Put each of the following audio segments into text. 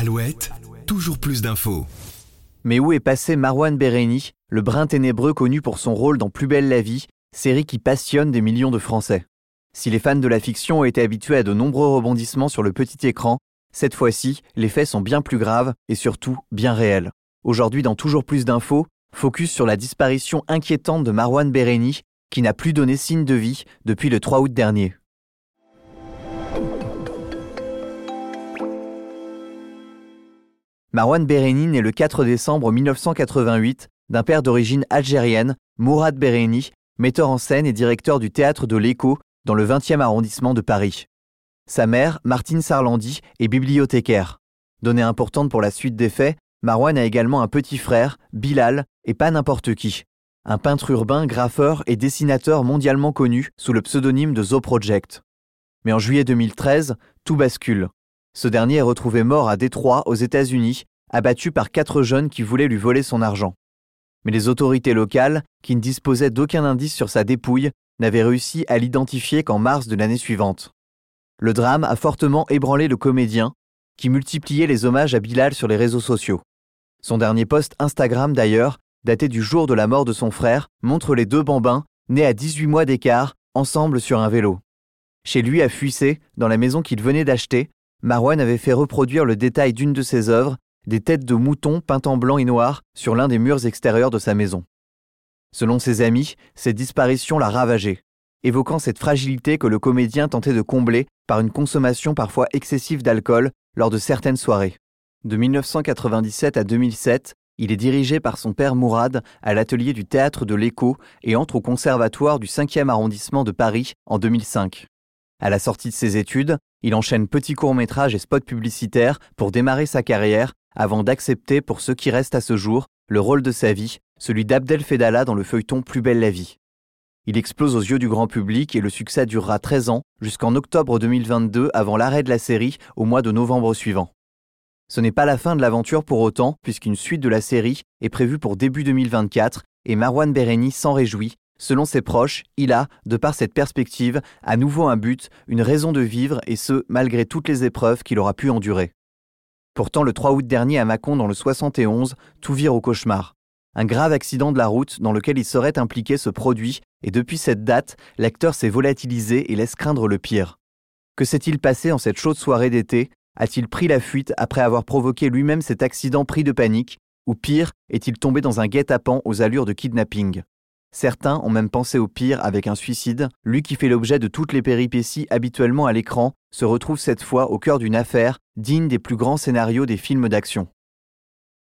Alouette, toujours plus d'infos. Mais où est passé Marwan Bereni, le brin ténébreux connu pour son rôle dans Plus belle la vie, série qui passionne des millions de Français? Si les fans de la fiction ont été habitués à de nombreux rebondissements sur le petit écran, cette fois-ci, les faits sont bien plus graves et surtout bien réels. Aujourd'hui, dans Toujours plus d'infos, focus sur la disparition inquiétante de Marwan Bereni, qui n'a plus donné signe de vie depuis le 3 août dernier. Marwan Bereni naît le 4 décembre 1988 d'un père d'origine algérienne, Mourad Bereni, metteur en scène et directeur du théâtre de l'Écho dans le 20e arrondissement de Paris. Sa mère, Martine Sarlandi, est bibliothécaire. Donnée importante pour la suite des faits, Marwan a également un petit frère, Bilal, et pas n'importe qui. Un peintre urbain, graffeur et dessinateur mondialement connu sous le pseudonyme de Zo Project. Mais en juillet 2013, tout bascule. Ce dernier est retrouvé mort à Détroit, aux États-Unis, abattu par quatre jeunes qui voulaient lui voler son argent. Mais les autorités locales, qui ne disposaient d'aucun indice sur sa dépouille, n'avaient réussi à l'identifier qu'en mars de l'année suivante. Le drame a fortement ébranlé le comédien, qui multipliait les hommages à Bilal sur les réseaux sociaux. Son dernier post Instagram d'ailleurs, daté du jour de la mort de son frère, montre les deux bambins, nés à 18 mois d'écart, ensemble sur un vélo. Chez lui à Fuissé, dans la maison qu'il venait d'acheter, Marwan avait fait reproduire le détail d'une de ses œuvres, des têtes de moutons peintes en blanc et noir sur l'un des murs extérieurs de sa maison. Selon ses amis, cette disparition l'a ravagé, évoquant cette fragilité que le comédien tentait de combler par une consommation parfois excessive d'alcool lors de certaines soirées. De 1997 à 2007, il est dirigé par son père Mourad à l'atelier du théâtre de l'Écho et entre au conservatoire du 5e arrondissement de Paris en 2005. À la sortie de ses études, il enchaîne petits courts-métrages et spots publicitaires pour démarrer sa carrière avant d'accepter, pour ce qui reste à ce jour, le rôle de sa vie, celui d'Abdel Fedala dans le feuilleton Plus belle la vie. Il explose aux yeux du grand public et le succès durera 13 ans, jusqu'en octobre 2022 avant l'arrêt de la série au mois de novembre suivant. Ce n'est pas la fin de l'aventure pour autant, puisqu'une suite de la série est prévue pour début 2024 et Marwan Bereni s'en réjouit Selon ses proches, il a, de par cette perspective, à nouveau un but, une raison de vivre, et ce, malgré toutes les épreuves qu'il aura pu endurer. Pourtant, le 3 août dernier à Mâcon, dans le 71, tout vire au cauchemar. Un grave accident de la route dans lequel il serait impliqué se produit, et depuis cette date, l'acteur s'est volatilisé et laisse craindre le pire. Que s'est-il passé en cette chaude soirée d'été? A-t-il pris la fuite après avoir provoqué lui-même cet accident pris de panique? Ou pire, est-il tombé dans un guet-apens aux allures de kidnapping? Certains ont même pensé au pire avec un suicide. Lui qui fait l'objet de toutes les péripéties habituellement à l'écran se retrouve cette fois au cœur d'une affaire digne des plus grands scénarios des films d'action.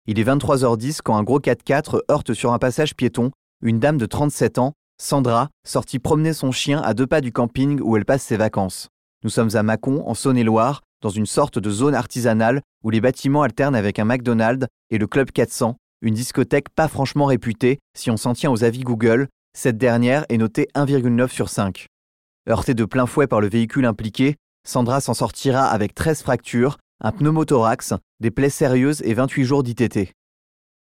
Il est 23h10 quand un gros 4x4 heurte sur un passage piéton une dame de 37 ans, Sandra, sortie promener son chien à deux pas du camping où elle passe ses vacances. Nous sommes à Mâcon, en Saône-et-Loire, dans une sorte de zone artisanale où les bâtiments alternent avec un McDonald's et le Club 400, une discothèque pas franchement réputée si on s'en tient aux avis Google, cette dernière est notée 1,9 sur 5. Heurtée de plein fouet par le véhicule impliqué, Sandra s'en sortira avec 13 fractures, un pneumothorax, des plaies sérieuses et 28 jours d'ITT.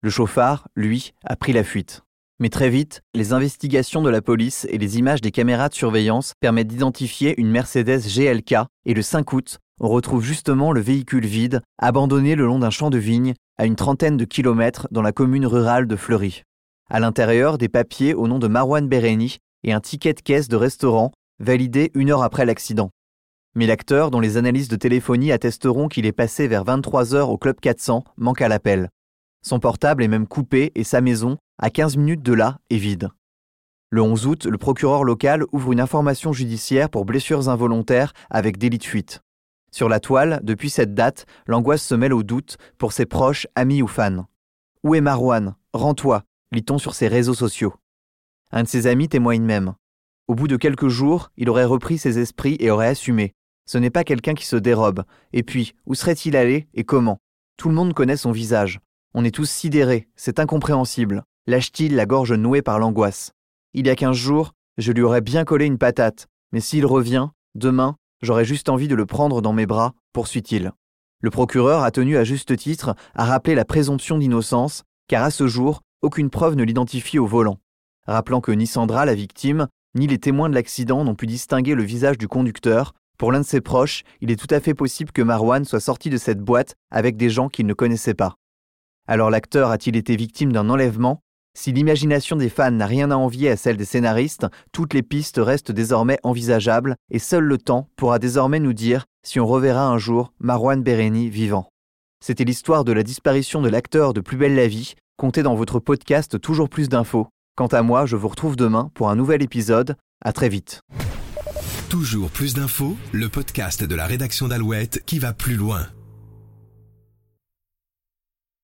Le chauffard, lui, a pris la fuite. Mais très vite, les investigations de la police et les images des caméras de surveillance permettent d'identifier une Mercedes GLK et le 5 août, on retrouve justement le véhicule vide, abandonné le long d'un champ de vignes, à une trentaine de kilomètres dans la commune rurale de Fleury. À l'intérieur, des papiers au nom de Marwan Bereni et un ticket de caisse de restaurant validé une heure après l'accident. Mais l'acteur, dont les analyses de téléphonie attesteront qu'il est passé vers 23 heures au Club 400, manque à l'appel. Son portable est même coupé et sa maison, à 15 minutes de là, est vide. Le 11 août, le procureur local ouvre une information judiciaire pour blessures involontaires avec délit de fuite. Sur la toile, depuis cette date, l'angoisse se mêle au doute pour ses proches, amis ou fans. Où est Marwan? Rends-toi, lit-on sur ses réseaux sociaux. Un de ses amis témoigne même. Au bout de quelques jours, il aurait repris ses esprits et aurait assumé. Ce n'est pas quelqu'un qui se dérobe. Et puis, où serait-il allé et comment? Tout le monde connaît son visage. On est tous sidérés, c'est incompréhensible. Lâche-t-il la gorge nouée par l'angoisse? Il y a quinze jours, je lui aurais bien collé une patate, mais s'il revient, demain, J'aurais juste envie de le prendre dans mes bras, poursuit-il. Le procureur a tenu à juste titre à rappeler la présomption d'innocence, car à ce jour, aucune preuve ne l'identifie au volant. Rappelant que ni Sandra, la victime, ni les témoins de l'accident n'ont pu distinguer le visage du conducteur, Pour l'un de ses proches, il est tout à fait possible que Marwan soit sorti de cette boîte avec des gens qu'il ne connaissait pas. Alors l'acteur a-t-il été victime d'un enlèvement? Si l'imagination des fans n'a rien à envier à celle des scénaristes, toutes les pistes restent désormais envisageables et seul le temps pourra désormais nous dire si on reverra un jour Marwan Bereni vivant. C'était l'histoire de la disparition de l'acteur de Plus belle la vie, comptée dans votre podcast Toujours plus d'infos. Quant à moi, je vous retrouve demain pour un nouvel épisode. À très vite. Toujours plus d'infos, le podcast de la rédaction d'Alouette qui va plus loin.